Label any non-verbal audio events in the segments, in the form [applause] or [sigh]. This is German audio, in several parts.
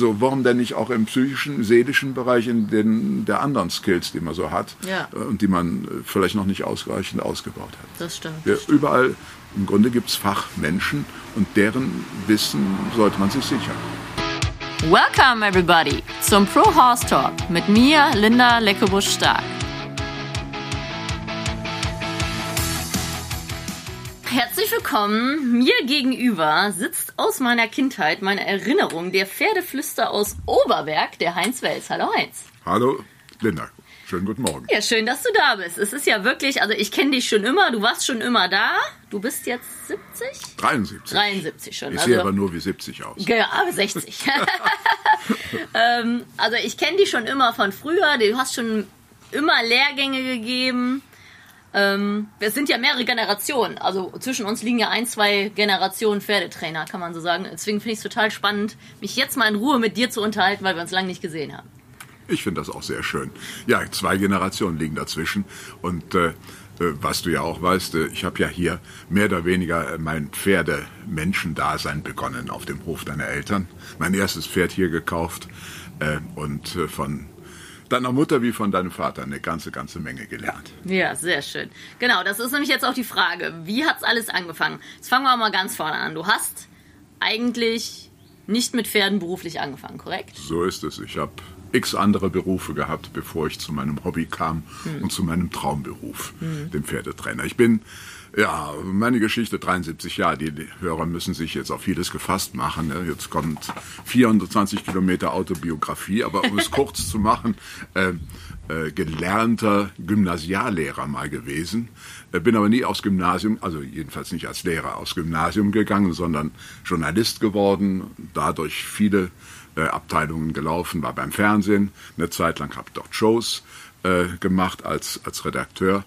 Also warum denn nicht auch im psychischen, seelischen Bereich in den der anderen Skills, die man so hat Ja. äh, und die man äh, vielleicht noch nicht ausreichend ausgebaut hat. Das stimmt. Ja, überall, im Grunde gibt es Fachmenschen und deren Wissen sollte man sich sichern. Welcome everybody zum Pro Horse Talk mit mir, Linda Leckebusch-Stark. Herzlich willkommen. Mir gegenüber sitzt aus meiner Kindheit, meiner Erinnerung, der Pferdeflüster aus Oberberg, der Heinz Wels. Hallo Heinz. Hallo, Linda. Schönen guten Morgen. Ja, schön, dass du da bist. Es ist ja wirklich, also ich kenne dich schon immer, du warst schon immer da. Du bist jetzt 70? 73. 73 schon. Ich also, sehe aber nur wie 70 aus. Ja, aber 60. ähm, also ich kenne die schon immer von früher. Du hast schon immer Lehrgänge gegeben. Ähm, wir sind ja mehrere Generationen. Also zwischen uns liegen ja ein, zwei Generationen Pferdetrainer, kann man so sagen. Deswegen finde ich es total spannend, mich jetzt mal in Ruhe mit dir zu unterhalten, weil wir uns lange nicht gesehen haben. Ich finde das auch sehr schön. Ja, zwei Generationen liegen dazwischen. Und äh, äh, was du ja auch weißt, äh, ich habe ja hier mehr oder weniger äh, mein Pferdemenschendasein begonnen auf dem Hof deiner Eltern. Mein erstes Pferd hier gekauft äh, und äh, von deiner Mutter wie von deinem Vater eine ganze, ganze Menge gelernt. Ja, sehr schön. Genau, das ist nämlich jetzt auch die Frage. Wie hat's alles angefangen? Jetzt fangen wir mal ganz vorne an. Du hast eigentlich nicht mit Pferden beruflich angefangen, korrekt? So ist es. Ich habe x andere Berufe gehabt, bevor ich zu meinem Hobby kam und zu meinem Traumberuf, dem Pferdetrainer. Ich bin, ja, meine Geschichte 73 Jahre. Die Hörer müssen sich jetzt auf vieles gefasst machen. ne? Jetzt kommt 420 Kilometer Autobiografie, aber um es [laughs] kurz zu machen, äh, äh, gelernter Gymnasiallehrer mal gewesen. Äh, bin aber nie aufs Gymnasium, also jedenfalls nicht als Lehrer aufs Gymnasium gegangen, sondern Journalist geworden, dadurch viele äh, Abteilungen gelaufen, war beim Fernsehen, eine Zeit lang habe ich dort Shows äh, gemacht als, als Redakteur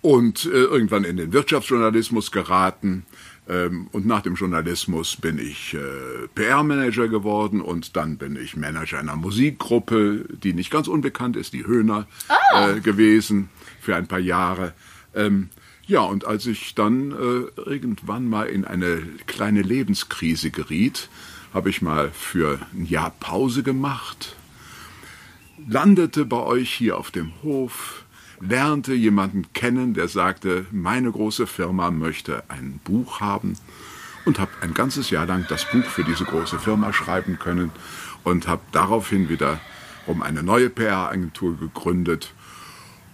und äh, irgendwann in den Wirtschaftsjournalismus geraten. Ähm, und nach dem Journalismus bin ich äh, PR-Manager geworden und dann bin ich Manager einer Musikgruppe, die nicht ganz unbekannt ist, die Höhner äh, gewesen für ein paar Jahre. Ähm, ja, und als ich dann äh, irgendwann mal in eine kleine Lebenskrise geriet, habe ich mal für ein Jahr Pause gemacht, landete bei euch hier auf dem Hof, lernte jemanden kennen, der sagte, meine große Firma möchte ein Buch haben und habe ein ganzes Jahr lang das Buch für diese große Firma schreiben können und habe daraufhin wieder um eine neue PR-Agentur gegründet.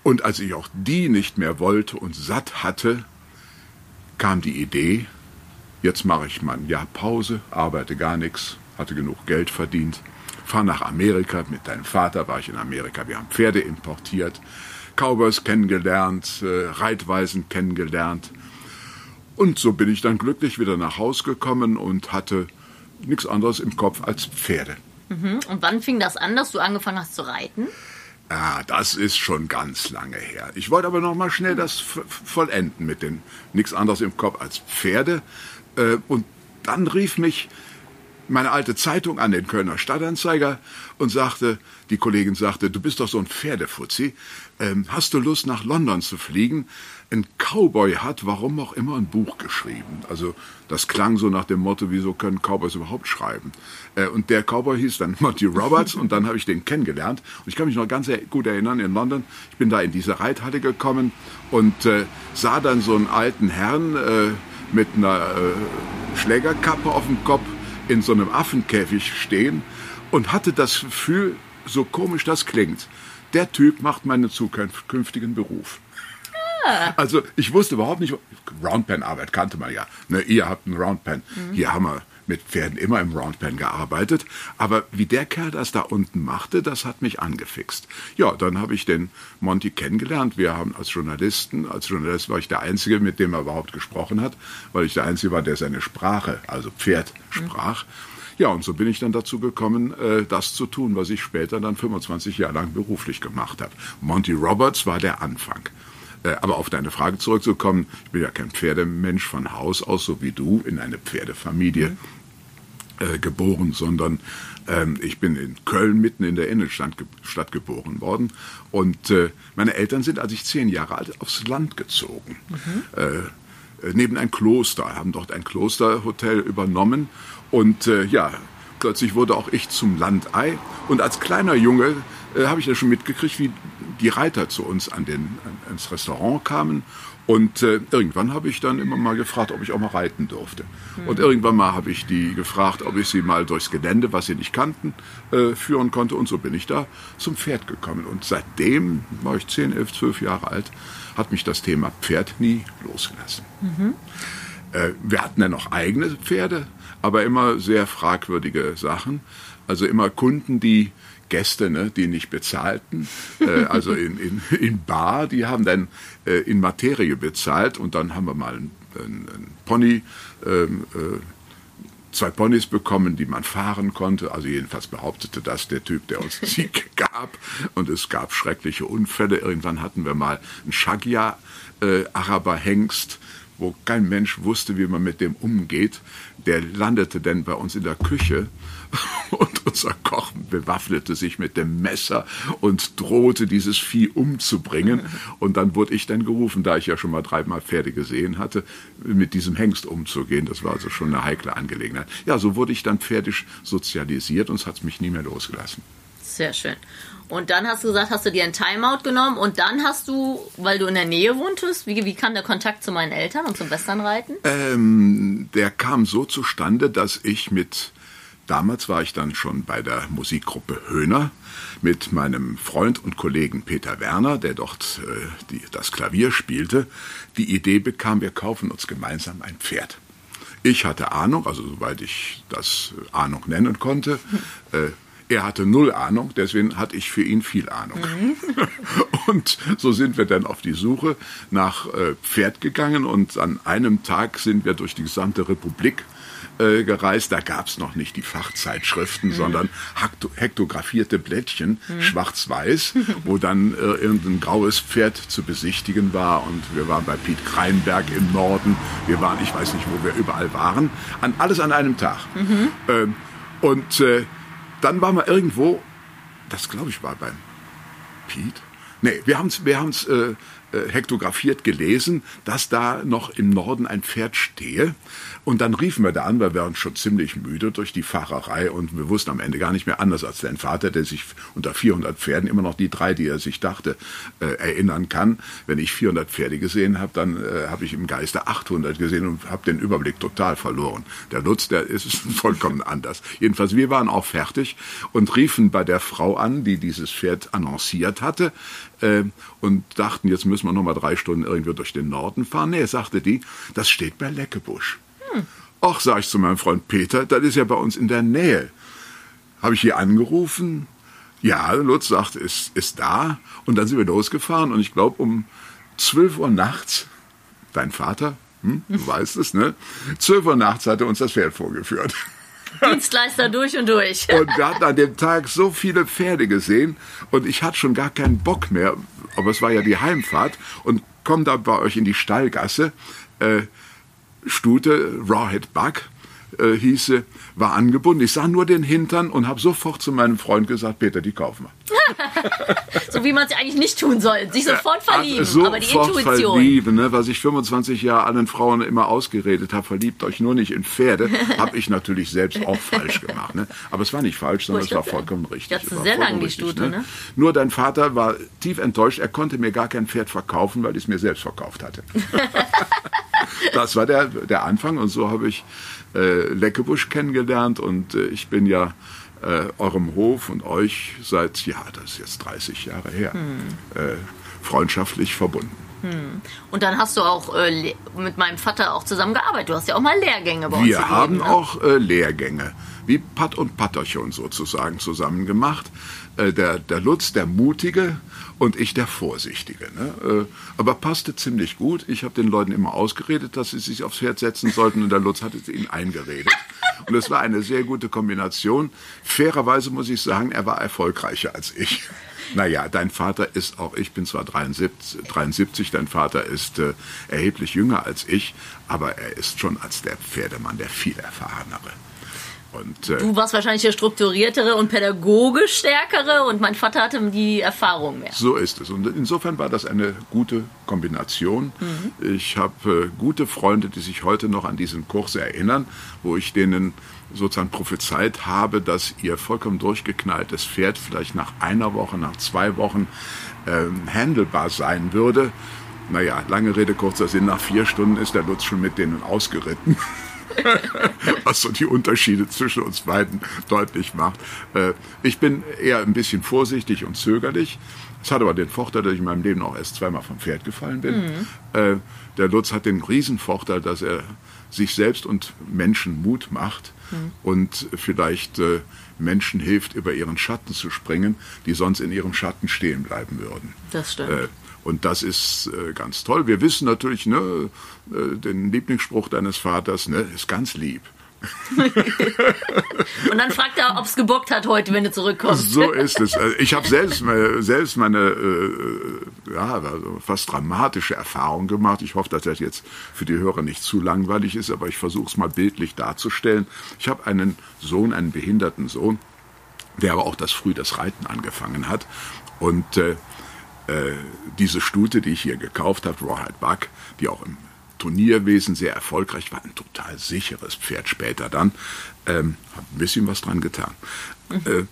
Und als ich auch die nicht mehr wollte und satt hatte, kam die Idee, jetzt mache ich mal ein Jahr Pause, arbeite gar nichts, hatte genug Geld verdient, fahre nach Amerika, mit deinem Vater war ich in Amerika, wir haben Pferde importiert, Cowboys kennengelernt, äh, Reitweisen kennengelernt. Und so bin ich dann glücklich wieder nach Haus gekommen und hatte nichts anderes im Kopf als Pferde. Und wann fing das an, dass du angefangen hast zu reiten? Ja, das ist schon ganz lange her. Ich wollte aber noch mal schnell das vollenden mit den nichts anderes im Kopf als Pferde. Äh, Und dann rief mich meine alte Zeitung an, den Kölner Stadtanzeiger, und sagte, die Kollegin sagte, du bist doch so ein Pferdefuzzi, ähm, hast du Lust nach London zu fliegen? Ein Cowboy hat, warum auch immer, ein Buch geschrieben. Also das klang so nach dem Motto, wieso können Cowboys überhaupt schreiben? Äh, und der Cowboy hieß dann Monty Roberts und dann habe ich den kennengelernt. Und ich kann mich noch ganz gut erinnern, in London, ich bin da in diese Reithalle gekommen und äh, sah dann so einen alten Herrn äh, mit einer äh, Schlägerkappe auf dem Kopf in so einem Affenkäfig stehen und hatte das Gefühl, so komisch das klingt, der Typ macht meinen zukünftigen Beruf. Also ich wusste überhaupt nicht, Roundpen-Arbeit kannte man ja. Ne, ihr habt einen Roundpen. Hier haben wir mit Pferden immer im Roundpen gearbeitet. Aber wie der Kerl das da unten machte, das hat mich angefixt. Ja, dann habe ich den Monty kennengelernt. Wir haben als Journalisten, als Journalist war ich der Einzige, mit dem er überhaupt gesprochen hat, weil ich der Einzige war, der seine Sprache, also Pferd, sprach. Ja, und so bin ich dann dazu gekommen, äh, das zu tun, was ich später dann 25 Jahre lang beruflich gemacht habe. Monty Roberts war der Anfang. Äh, Aber auf deine Frage zurückzukommen, ich bin ja kein Pferdemensch von Haus aus, so wie du, in eine Pferdefamilie äh, geboren, sondern ähm, ich bin in Köln mitten in der Innenstadt ge Stadt geboren worden. Und äh, meine Eltern sind, als ich zehn Jahre alt, aufs Land gezogen. Äh, äh, neben ein Kloster, haben dort ein Klosterhotel übernommen. Und äh, ja, plötzlich wurde auch ich zum Landei. Und als kleiner Junge äh, habe ich ja schon mitgekriegt, wie die Reiter zu uns an den, an, ins Restaurant kamen. Und äh, irgendwann habe ich dann immer mal gefragt, ob ich auch mal reiten durfte. Mhm. Und irgendwann mal habe ich die gefragt, ob ich sie mal durchs Gelände, was sie nicht kannten, äh, führen konnte. Und so bin ich da zum Pferd gekommen. Und seitdem war ich 10, 11, 12 Jahre alt, hat mich das Thema Pferd nie losgelassen. Mhm. Äh, wir hatten ja noch eigene Pferde, aber immer sehr fragwürdige Sachen. Also immer Kunden, die Gäste, ne, die nicht bezahlten, äh, [laughs] also in, in, in Bar, die haben dann äh, in Materie bezahlt und dann haben wir mal einen, einen Pony, ähm, äh, zwei Ponys bekommen, die man fahren konnte. Also jedenfalls behauptete das der Typ, der uns [laughs] Sieg gab. Und es gab schreckliche Unfälle. Irgendwann hatten wir mal einen Shagya äh, Araber Hengst, wo kein Mensch wusste, wie man mit dem umgeht. Der landete denn bei uns in der Küche [laughs] und unser Koch bewaffnete sich mit dem Messer und drohte, dieses Vieh umzubringen. Und dann wurde ich dann gerufen, da ich ja schon mal dreimal Pferde gesehen hatte, mit diesem Hengst umzugehen. Das war also schon eine heikle Angelegenheit. Ja, so wurde ich dann pferdisch sozialisiert und es hat mich nie mehr losgelassen. Sehr schön. Und dann hast du gesagt, hast du dir ein Timeout genommen und dann hast du, weil du in der Nähe wohntest, wie, wie kam der Kontakt zu meinen Eltern und zum Westernreiten? Ähm, der kam so zustande, dass ich mit Damals war ich dann schon bei der Musikgruppe Höhner mit meinem Freund und Kollegen Peter Werner, der dort äh, die, das Klavier spielte, die Idee bekam, wir kaufen uns gemeinsam ein Pferd. Ich hatte Ahnung, also soweit ich das äh, Ahnung nennen konnte. Äh, er hatte null Ahnung, deswegen hatte ich für ihn viel Ahnung. Mhm. [laughs] und so sind wir dann auf die Suche nach äh, Pferd gegangen und an einem Tag sind wir durch die gesamte Republik äh, gereist. Da gab es noch nicht die Fachzeitschriften, mhm. sondern hektografierte Blättchen, mhm. schwarz-weiß, wo [laughs] dann äh, irgendein graues Pferd zu besichtigen war. Und wir waren bei Piet Kreinberg im Norden. Wir waren, ich weiß nicht, wo wir überall waren. An, alles an einem Tag. Mhm. Ähm, und äh, dann waren wir irgendwo, das glaube ich war beim Piet. Nee, wir haben es wir haben's, äh, äh, hektografiert gelesen, dass da noch im Norden ein Pferd stehe. Und dann riefen wir da an, weil wir waren schon ziemlich müde durch die Fahrerei und wir wussten am Ende gar nicht mehr anders als dein Vater, der sich unter 400 Pferden immer noch die drei, die er sich dachte, äh, erinnern kann. Wenn ich 400 Pferde gesehen habe, dann äh, habe ich im Geiste 800 gesehen und habe den Überblick total verloren. Der Lutz, der ist [laughs] vollkommen anders. Jedenfalls, wir waren auch fertig und riefen bei der Frau an, die dieses Pferd annonciert hatte äh, und dachten, jetzt müssen wir noch mal drei Stunden irgendwie durch den Norden fahren. Nee, sagte die, das steht bei Leckebusch. Hm. Ach, sag ich zu meinem Freund Peter, das ist ja bei uns in der Nähe. Habe ich hier angerufen. Ja, Lutz sagt, ist, ist da. Und dann sind wir losgefahren und ich glaube um 12 Uhr nachts, dein Vater, hm, du weißt es, ne? 12 Uhr nachts hat er uns das Pferd vorgeführt. [laughs] Dienstleister durch und durch. Und wir hatten an dem Tag so viele Pferde gesehen und ich hatte schon gar keinen Bock mehr, aber es war ja die Heimfahrt und komm da bei euch in die Stallgasse. Äh, Stute, Rawhead Buck, äh, hieße, war angebunden. Ich sah nur den Hintern und habe sofort zu meinem Freund gesagt, Peter, die kaufen wir. [laughs] so wie man es eigentlich nicht tun soll. Sich sofort verlieben, sofort aber die Intuition. verlieben, ne? was ich 25 Jahre allen Frauen immer ausgeredet habe, verliebt euch nur nicht in Pferde, [laughs] habe ich natürlich selbst auch falsch gemacht. Ne? Aber es war nicht falsch, sondern es war vollkommen richtig. Das ist sehr lang die Stute, ne? ne? Nur dein Vater war tief enttäuscht, er konnte mir gar kein Pferd verkaufen, weil ich es mir selbst verkauft hatte. [laughs] das war der, der Anfang und so habe ich äh, Leckebusch kennengelernt und äh, ich bin ja äh, eurem Hof und euch seit, ja, das ist jetzt 30 Jahre her, hm. äh, freundschaftlich verbunden. Hm. Und dann hast du auch äh, mit meinem Vater auch zusammengearbeitet. Du hast ja auch mal Lehrgänge bei uns Wir gegeben, haben ne? auch äh, Lehrgänge, wie Patt und Patterchen sozusagen zusammen gemacht. Äh, der, der Lutz, der Mutige, und ich der Vorsichtige. Ne? Äh, aber passte ziemlich gut. Ich habe den Leuten immer ausgeredet, dass sie sich aufs Pferd setzen sollten und der Lutz hatte ihnen eingeredet. Und es war eine sehr gute Kombination. Fairerweise muss ich sagen, er war erfolgreicher als ich. [laughs] Naja, dein Vater ist auch, ich bin zwar 73, 73 dein Vater ist äh, erheblich jünger als ich, aber er ist schon als der Pferdemann der viel erfahrenere. Und, äh, du warst wahrscheinlich der strukturiertere und pädagogisch stärkere und mein Vater hatte die Erfahrung mehr. So ist es. Und insofern war das eine gute Kombination. Mhm. Ich habe äh, gute Freunde, die sich heute noch an diesen Kurs erinnern, wo ich denen sozusagen prophezeit habe, dass ihr vollkommen durchgeknalltes Pferd vielleicht nach einer Woche, nach zwei Wochen ähm, handelbar sein würde. Naja, lange Rede, kurzer Sinn, nach vier Stunden ist der Lutz schon mit denen ausgeritten. [laughs] [laughs] was so die Unterschiede zwischen uns beiden deutlich macht. Äh, ich bin eher ein bisschen vorsichtig und zögerlich. Es hat aber den Vorteil, dass ich in meinem Leben auch erst zweimal vom Pferd gefallen bin. Mhm. Äh, der Lutz hat den Riesenvorteil, dass er sich selbst und Menschen Mut macht mhm. und vielleicht äh, Menschen hilft, über ihren Schatten zu springen, die sonst in ihrem Schatten stehen bleiben würden. Das stimmt. Und das ist äh, ganz toll. Wir wissen natürlich, ne, äh, den Lieblingsspruch deines Vaters, ne, ist ganz lieb. [laughs] und dann fragt er, ob es gebockt hat heute, wenn du zurückkommst. So ist es. Also ich habe selbst, selbst meine äh, ja, also fast dramatische Erfahrung gemacht. Ich hoffe, dass das jetzt für die Hörer nicht zu langweilig ist, aber ich versuche es mal bildlich darzustellen. Ich habe einen Sohn, einen behinderten Sohn, der aber auch das früh das Reiten angefangen hat. Und äh, äh, diese Stute, die ich hier gekauft habe, Rawhide Buck, die auch im Turnierwesen sehr erfolgreich war, ein total sicheres Pferd später dann, ähm, habe ein bisschen was dran getan. Mhm. Äh,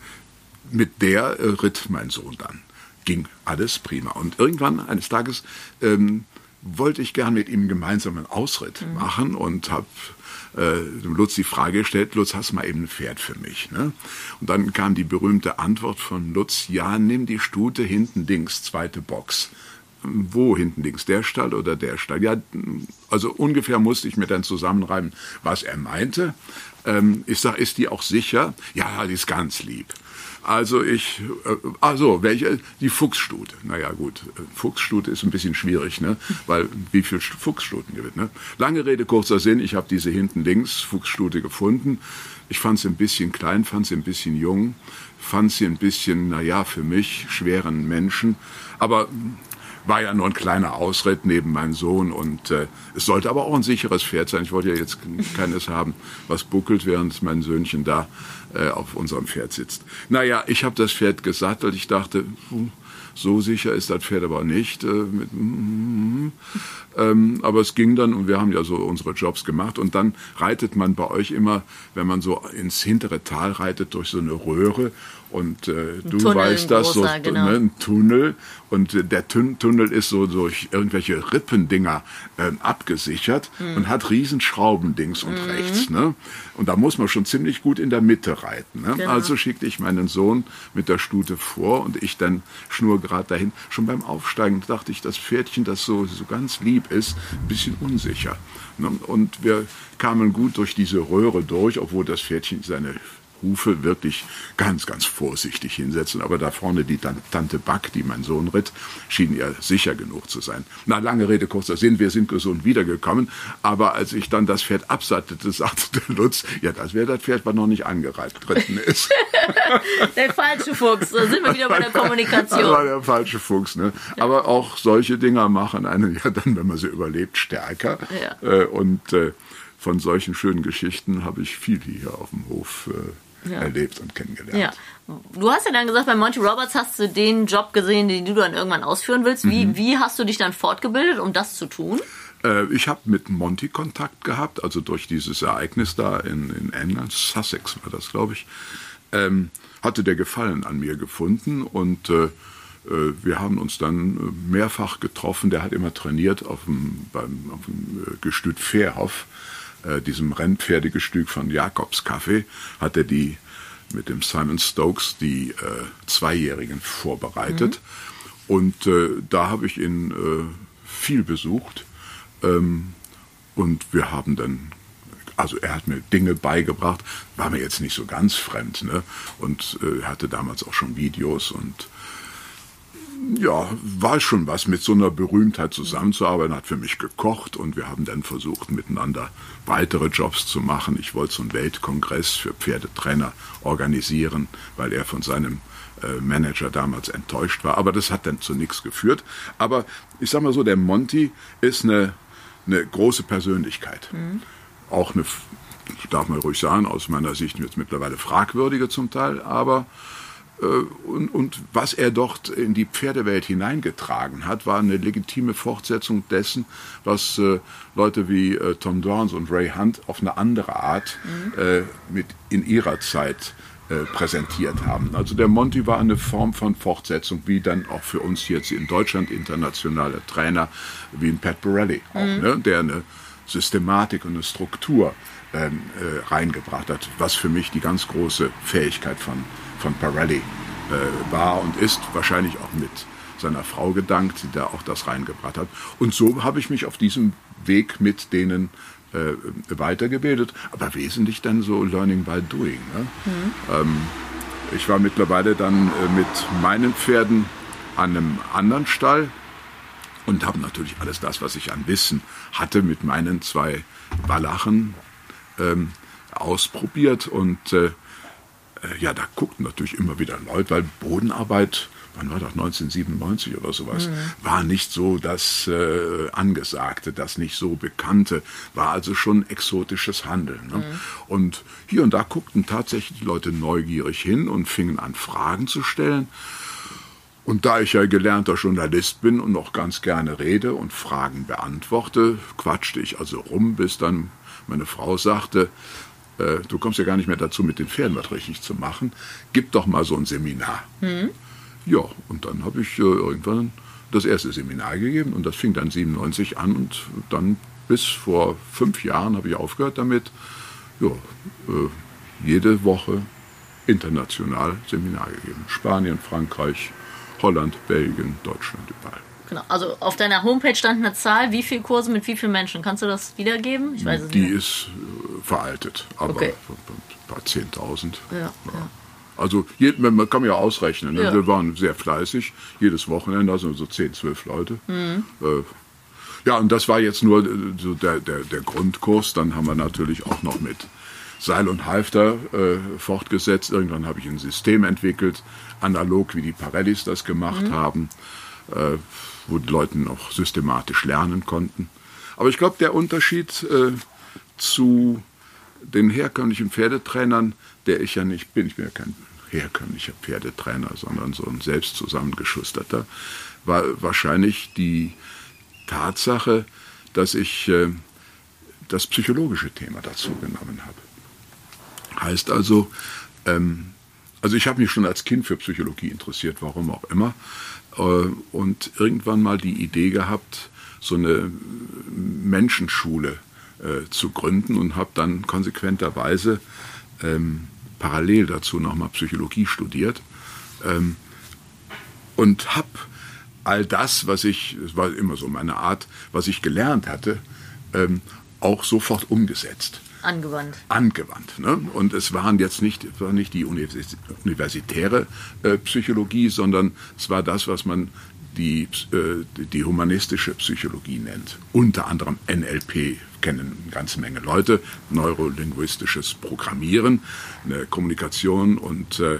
mit der äh, ritt mein Sohn dann. Ging alles prima. Und irgendwann eines Tages ähm, wollte ich gern mit ihm gemeinsam einen Ausritt mhm. machen und habe äh, Lutz die Frage gestellt, Lutz, hast du mal eben ein Pferd für mich? Ne? Und dann kam die berühmte Antwort von Lutz, ja, nimm die Stute hinten links, zweite Box. Wo hinten links, der Stall oder der Stall? Ja, also ungefähr musste ich mir dann zusammenreiben, was er meinte. Ähm, ich sage, ist die auch sicher? Ja, die ist ganz lieb. Also ich, äh, also welche? Die Fuchsstute. Naja gut, Fuchsstute ist ein bisschen schwierig, ne? Weil wie viel Fuchsstuten gibt, ne? Lange Rede, kurzer Sinn, ich habe diese hinten links Fuchsstute gefunden. Ich fand sie ein bisschen klein, fand sie ein bisschen jung, fand sie ein bisschen, naja, für mich schweren Menschen. Aber war ja nur ein kleiner Ausritt neben meinem Sohn und äh, es sollte aber auch ein sicheres Pferd sein. Ich wollte ja jetzt keines haben, was buckelt, während mein Söhnchen da äh, auf unserem Pferd sitzt. Naja, ich habe das Pferd gesattelt. Ich dachte, hm, so sicher ist das Pferd aber nicht. Äh, mit, mm, ähm, aber es ging dann und wir haben ja so unsere Jobs gemacht. Und dann reitet man bei euch immer, wenn man so ins hintere Tal reitet, durch so eine Röhre. Und äh, du Tunnel, weißt das, großer, so genau. ne, ein Tunnel. Und äh, der Tun Tunnel ist so durch irgendwelche Rippendinger äh, abgesichert Hm. und hat Riesenschrauben links und rechts. Ne? Und da muss man schon ziemlich gut in der Mitte reiten. Ne? Genau. Also schickte ich meinen Sohn mit der Stute vor und ich dann schnurgerad dahin. Schon beim Aufsteigen dachte ich, das Pferdchen, das so, so ganz lieb ist, ein bisschen unsicher. Ne? Und wir kamen gut durch diese Röhre durch, obwohl das Pferdchen seine Hufe wirklich ganz, ganz vorsichtig hinsetzen. Aber da vorne die Tan- Tante Back, die mein Sohn ritt, schien ihr sicher genug zu sein. Na, lange Rede, kurzer Sinn, wir sind gesund wiedergekommen. Aber als ich dann das Pferd absattete, [laughs] sagte der Lutz, ja, das wäre das Pferd, was noch nicht angeritten ist. [laughs] Der falsche Fuchs, da sind wir wieder bei der Das war Kommunikation. der falsche Fuchs. Ne? Aber auch solche Dinger machen einen ja dann, wenn man sie überlebt, stärker. Ja. Äh, und äh, von solchen schönen Geschichten habe ich viel hier auf dem Hof äh, Ja. erlebt und kennengelernt. Ja. Du hast ja dann gesagt, bei Monty Roberts hast du den Job gesehen, den du dann irgendwann ausführen willst. Wie, Mhm. wie hast du dich dann fortgebildet, um das zu tun? Äh, ich habe mit Monty Kontakt gehabt, also durch dieses Ereignis da in, in England, Sussex war das, glaube ich, ähm, hatte der Gefallen an mir gefunden und äh, äh, wir haben uns dann äh, mehrfach getroffen. Der hat immer trainiert auf dem, beim, auf dem äh, Gestüt Fairhoff, äh, diesem Rennpferdegestüt von Jakobs Kaffee, hat er die mit dem Simon Stokes die äh, Zweijährigen vorbereitet. Und äh, da habe ich ihn äh, viel besucht. Ähm, und wir haben dann, also er hat mir Dinge beigebracht, war mir jetzt nicht so ganz fremd, ne? Und äh, hatte damals auch schon Videos und ja, war schon was, mit so einer Berühmtheit zusammenzuarbeiten, hat für mich gekocht und wir haben dann versucht, miteinander weitere Jobs zu machen. Ich wollte so einen Weltkongress für Pferdetrainer organisieren, weil er von seinem äh, Manager damals enttäuscht war. Aber das hat dann zu nichts geführt. Aber ich sag mal so, der Monty ist eine, eine große Persönlichkeit. Auch eine, darf man ruhig sagen, aus meiner Sicht jetzt mittlerweile fragwürdige zum Teil, aber und, und, was er dort in die Pferdewelt hineingetragen hat, war eine legitime Fortsetzung dessen, was äh, Leute wie äh, Tom Dorns und Ray Hunt auf eine andere Art mhm. äh, mit in ihrer Zeit äh, präsentiert haben. Also der Monty war eine Form von Fortsetzung, wie dann auch für uns jetzt in Deutschland internationale Trainer wie ein Pat Borelli, auch, mhm. ne, der eine Systematik und eine Struktur ähm, äh, reingebracht hat, was für mich die ganz große Fähigkeit von, von Pirelli äh, war und ist, wahrscheinlich auch mit seiner Frau gedankt, die da auch das reingebracht hat. Und so habe ich mich auf diesem Weg mit denen äh, weitergebildet, aber wesentlich dann so Learning by Doing. Ne? Mhm. Ähm, ich war mittlerweile dann äh, mit meinen Pferden an einem anderen Stall und habe natürlich alles das, was ich an Wissen hatte, mit meinen zwei Walachen ähm, ausprobiert. Und äh, ja, da guckten natürlich immer wieder Leute, weil Bodenarbeit wann war das, 1997 oder sowas, mhm. war nicht so das äh, Angesagte, das nicht so Bekannte, war also schon exotisches Handeln. Ne? Mhm. Und hier und da guckten tatsächlich die Leute neugierig hin und fingen an, Fragen zu stellen. Und da ich ja gelernter Journalist bin und noch ganz gerne rede und Fragen beantworte, quatschte ich also rum, bis dann meine Frau sagte, äh, du kommst ja gar nicht mehr dazu, mit den Pferden was richtig zu machen, gib doch mal so ein Seminar. Mhm. Ja, und dann habe ich äh, irgendwann das erste Seminar gegeben und das fing dann 97 an und dann bis vor fünf Jahren habe ich aufgehört damit. Ja, äh, jede Woche international Seminar gegeben. Spanien, Frankreich, Holland, Belgien, Deutschland, überall. Genau. Also auf deiner Homepage stand eine Zahl, wie viele Kurse mit wie vielen Menschen. Kannst du das wiedergeben? Ich weiß es Die nicht. ist äh, veraltet, aber okay. ein paar 10.000. Ja, ja. Also man kann ja ausrechnen. Ne? Wir waren sehr fleißig, jedes Wochenende, also so 10, 12 Leute. Mhm. Äh, ja, und das war jetzt nur äh, so der, der, der Grundkurs. Dann haben wir natürlich auch noch mit Seil und Halfter äh, fortgesetzt. Irgendwann habe ich ein System entwickelt, analog wie die Parellis das gemacht mhm. haben, äh, wo die Leute noch systematisch lernen konnten. Aber ich glaube, der Unterschied äh, zu den herkömmlichen Pferdetrainern der ich ja nicht bin. Ich bin ja kein herkömmlicher Pferdetrainer, sondern so ein selbst zusammengeschusterter, war wahrscheinlich die Tatsache, dass ich äh, das psychologische Thema dazu genommen habe. Heißt also, ähm, also ich habe mich schon als Kind für Psychologie interessiert, warum auch immer, äh, und irgendwann mal die Idee gehabt, so eine Menschenschule äh, zu gründen und habe dann konsequenterweise ähm, parallel dazu nochmal Psychologie studiert ähm, und habe all das, was ich, es war immer so meine Art, was ich gelernt hatte, ähm, auch sofort umgesetzt. Angewandt. Angewandt. Ne? Und es waren jetzt nicht, war nicht die universitäre äh, Psychologie, sondern es war das, was man die, äh, die humanistische Psychologie nennt. Unter anderem NLP kennen eine ganze Menge Leute, neurolinguistisches Programmieren, eine Kommunikation und äh,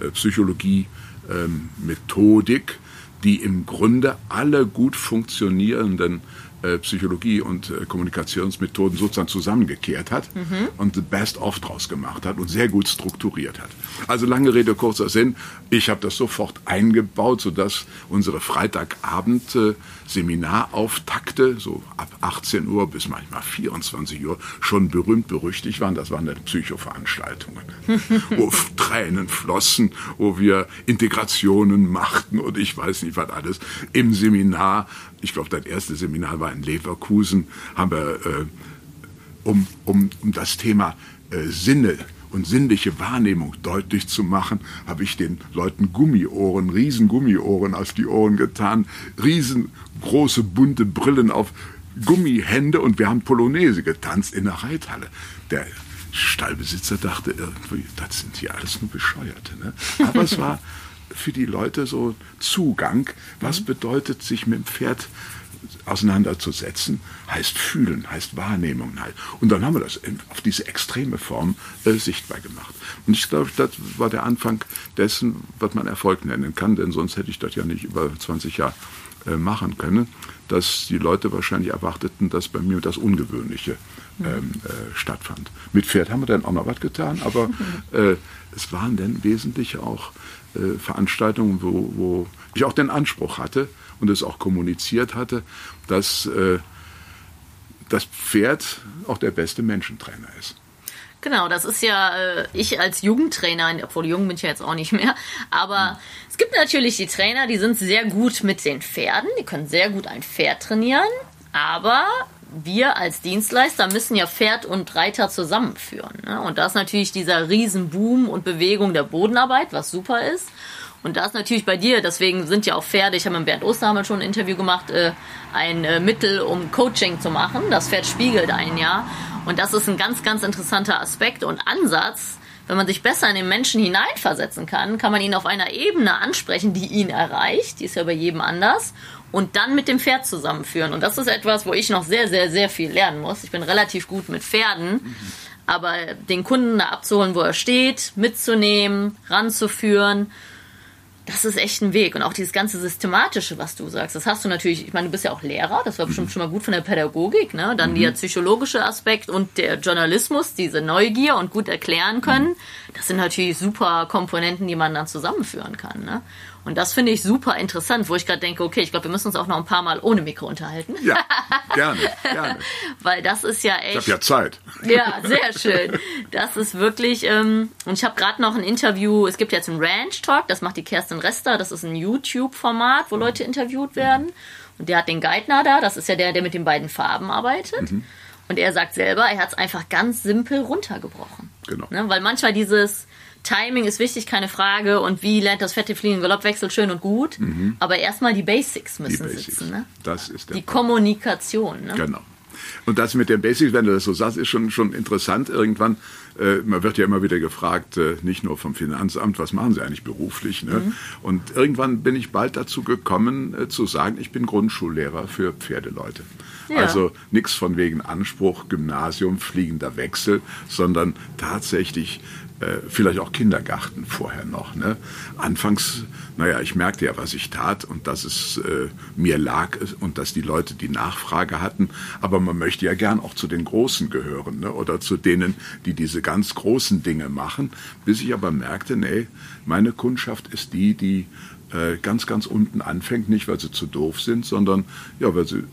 äh Psychologie, ähm, Methodik, die im Grunde alle gut funktionierenden Psychologie und äh, Kommunikationsmethoden sozusagen zusammengekehrt hat mhm. und the best of draus gemacht hat und sehr gut strukturiert hat. Also lange Rede, kurzer Sinn. Ich habe das sofort eingebaut, sodass unsere Freitagabend äh, Seminarauftakte, so ab 18 Uhr bis manchmal 24 Uhr, schon berühmt berüchtigt waren. Das waren dann Psychoveranstaltungen, [laughs] wo Tränen flossen, wo wir Integrationen machten und ich weiß nicht was alles. Im Seminar, ich glaube, das erste Seminar war in Leverkusen, haben wir äh, um, um, um das Thema äh, Sinne und sinnliche Wahrnehmung deutlich zu machen, habe ich den Leuten Gummiohren, Riesengummiohren auf die Ohren getan, riesengroße bunte Brillen auf Gummihände und wir haben Polonaise getanzt in der Reithalle. Der Stallbesitzer dachte irgendwie, das sind hier alles nur Bescheuerte. Ne? Aber es war [laughs] für die Leute so Zugang. Was bedeutet sich mit dem Pferd auseinanderzusetzen, heißt fühlen, heißt Wahrnehmung. Und dann haben wir das auf diese extreme Form äh, sichtbar gemacht. Und ich glaube, das war der Anfang dessen, was man Erfolg nennen kann, denn sonst hätte ich das ja nicht über 20 Jahre äh, machen können, dass die Leute wahrscheinlich erwarteten, dass bei mir das Ungewöhnliche ähm, äh, stattfand. Mit Pferd haben wir dann auch noch was getan, aber [laughs] äh, es waren dann wesentlich auch äh, Veranstaltungen, wo, wo ich auch den Anspruch hatte und es auch kommuniziert hatte, dass äh, das Pferd auch der beste Menschentrainer ist. Genau, das ist ja äh, ich als Jugendtrainer, obwohl jung bin ich ja jetzt auch nicht mehr, aber mhm. es gibt natürlich die Trainer, die sind sehr gut mit den Pferden, die können sehr gut ein Pferd trainieren, aber wir als Dienstleister müssen ja Pferd und Reiter zusammenführen. Ne? Und da ist natürlich dieser Riesenboom und Bewegung der Bodenarbeit, was super ist. Und da ist natürlich bei dir, deswegen sind ja auch Pferde, ich habe mit Bernd Osterhammer schon ein Interview gemacht, äh, ein äh, Mittel, um Coaching zu machen. Das Pferd spiegelt ein Jahr. Und das ist ein ganz, ganz interessanter Aspekt und Ansatz. Wenn man sich besser in den Menschen hineinversetzen kann, kann man ihn auf einer Ebene ansprechen, die ihn erreicht. Die ist ja bei jedem anders. Und dann mit dem Pferd zusammenführen. Und das ist etwas, wo ich noch sehr, sehr, sehr viel lernen muss. Ich bin relativ gut mit Pferden. Aber den Kunden da abzuholen, wo er steht, mitzunehmen, ranzuführen das ist echt ein Weg. Und auch dieses ganze Systematische, was du sagst, das hast du natürlich, ich meine, du bist ja auch Lehrer, das war bestimmt mhm. schon mal gut von der Pädagogik, ne? Dann mhm. der psychologische Aspekt und der Journalismus, diese Neugier und gut erklären können, mhm. das sind natürlich super Komponenten, die man dann zusammenführen kann, ne? Und das finde ich super interessant, wo ich gerade denke, okay, ich glaube, wir müssen uns auch noch ein paar Mal ohne Mikro unterhalten. Ja, [laughs] gerne, gerne. Weil das ist ja echt. Ich habe ja Zeit. Ja, sehr schön. Das ist wirklich. Ähm, und ich habe gerade noch ein Interview. Es gibt jetzt einen Ranch Talk, das macht die Kerstin Rester. Das ist ein YouTube-Format, wo Leute interviewt werden. Und der hat den Geithner da. Das ist ja der, der mit den beiden Farben arbeitet. Mhm. Und er sagt selber, er hat es einfach ganz simpel runtergebrochen. Genau. Ne? Weil manchmal dieses Timing ist wichtig, keine Frage. Und wie lernt das fette Fliegen Galoppwechsel schön und gut. Mhm. Aber erstmal die Basics müssen die Basics. sitzen. Ne? Das ist der Die Kommunikation. Ne? Genau. Und das mit den Basics, wenn du das so sagst, ist schon, schon interessant irgendwann. Äh, man wird ja immer wieder gefragt, äh, nicht nur vom Finanzamt, was machen Sie eigentlich beruflich? Ne? Mhm. Und irgendwann bin ich bald dazu gekommen, äh, zu sagen, ich bin Grundschullehrer für Pferdeleute. Ja. Also nichts von wegen Anspruch, Gymnasium, fliegender Wechsel, sondern tatsächlich vielleicht auch Kindergarten vorher noch. Ne? Anfangs, naja, ich merkte ja, was ich tat und dass es äh, mir lag und dass die Leute die Nachfrage hatten. Aber man möchte ja gern auch zu den Großen gehören ne? oder zu denen, die diese ganz großen Dinge machen. Bis ich aber merkte, nee, meine Kundschaft ist die, die äh, ganz, ganz unten anfängt, nicht weil sie zu doof sind, sondern ja, weil sie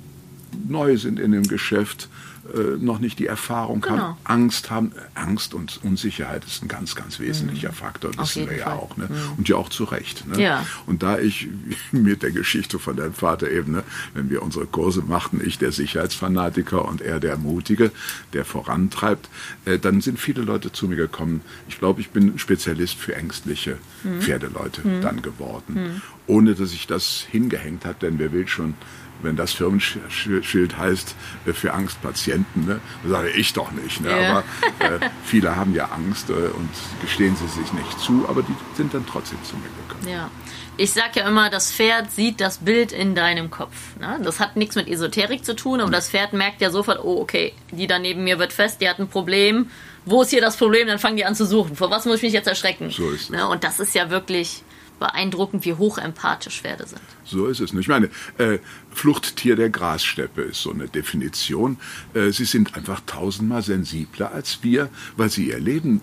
neu sind in dem Geschäft, äh, noch nicht die Erfahrung genau. haben, Angst haben. Angst und Unsicherheit ist ein ganz, ganz wesentlicher mhm. Faktor, das wissen wir ja auch. Ne? Mhm. Und ja auch zu Recht. Ne? Ja. Und da ich [laughs] mit der Geschichte von deinem Vater eben, ne, wenn wir unsere Kurse machten, ich der Sicherheitsfanatiker und er der Mutige, der vorantreibt, äh, dann sind viele Leute zu mir gekommen. Ich glaube, ich bin Spezialist für ängstliche mhm. Pferdeleute mhm. dann geworden. Mhm. Ohne dass ich das hingehängt habe, denn wer will schon wenn das Firmenschild heißt äh, für Angstpatienten, ne? sage ich doch nicht. Ne? Ja. Aber [laughs] äh, viele haben ja Angst äh, und gestehen sie sich nicht zu, aber die sind dann trotzdem zu mir gekommen. Ja. Ich sage ja immer, das Pferd sieht das Bild in deinem Kopf. Ne? Das hat nichts mit Esoterik zu tun, aber das Pferd merkt ja sofort, oh, okay, die da neben mir wird fest, die hat ein Problem. Wo ist hier das Problem? Dann fangen die an zu suchen. Vor was muss ich mich jetzt erschrecken? So ist es. Ne? Und das ist ja wirklich beeindruckend, wie hochempathisch Pferde sind. So ist es. Ich meine, äh, Fluchttier der Grassteppe ist so eine Definition. Äh, sie sind einfach tausendmal sensibler als wir, weil sie ihr Leben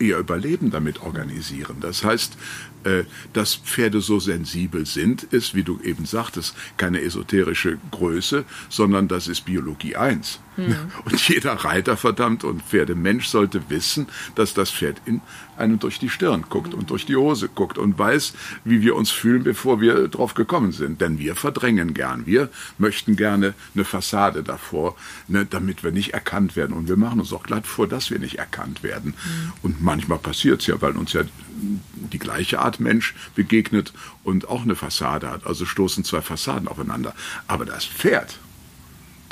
ihr Überleben damit organisieren. Das heißt, äh, dass Pferde so sensibel sind, ist, wie du eben sagtest, keine esoterische Größe, sondern das ist Biologie 1. Hm. [laughs] Und jeder Reiter, verdammt, und Pferdemensch sollte wissen, dass das Pferd in einem durch die Stirn guckt und durch die Hose guckt und weiß, wie wir uns fühlen, bevor wir drauf gekommen sind. Denn wir verdrängen gern. Wir möchten gerne eine Fassade davor, ne, damit wir nicht erkannt werden. Und wir machen uns auch glatt vor, dass wir nicht erkannt werden. Hm. Und manchmal passiert es ja, weil uns ja die gleiche Art Mensch begegnet und auch eine Fassade hat. Also stoßen zwei Fassaden aufeinander. Aber das Pferd,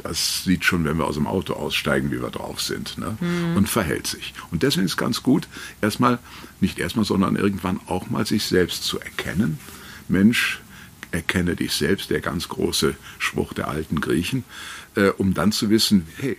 das sieht schon, wenn wir aus dem Auto aussteigen, wie wir drauf sind ne? Mhm. und verhält sich. Und deswegen ist es ganz gut, erstmal, nicht erstmal, sondern irgendwann auch mal sich selbst zu erkennen. Mensch, erkenne dich selbst, der ganz große Spruch der alten Griechen, äh, um dann zu wissen, hey,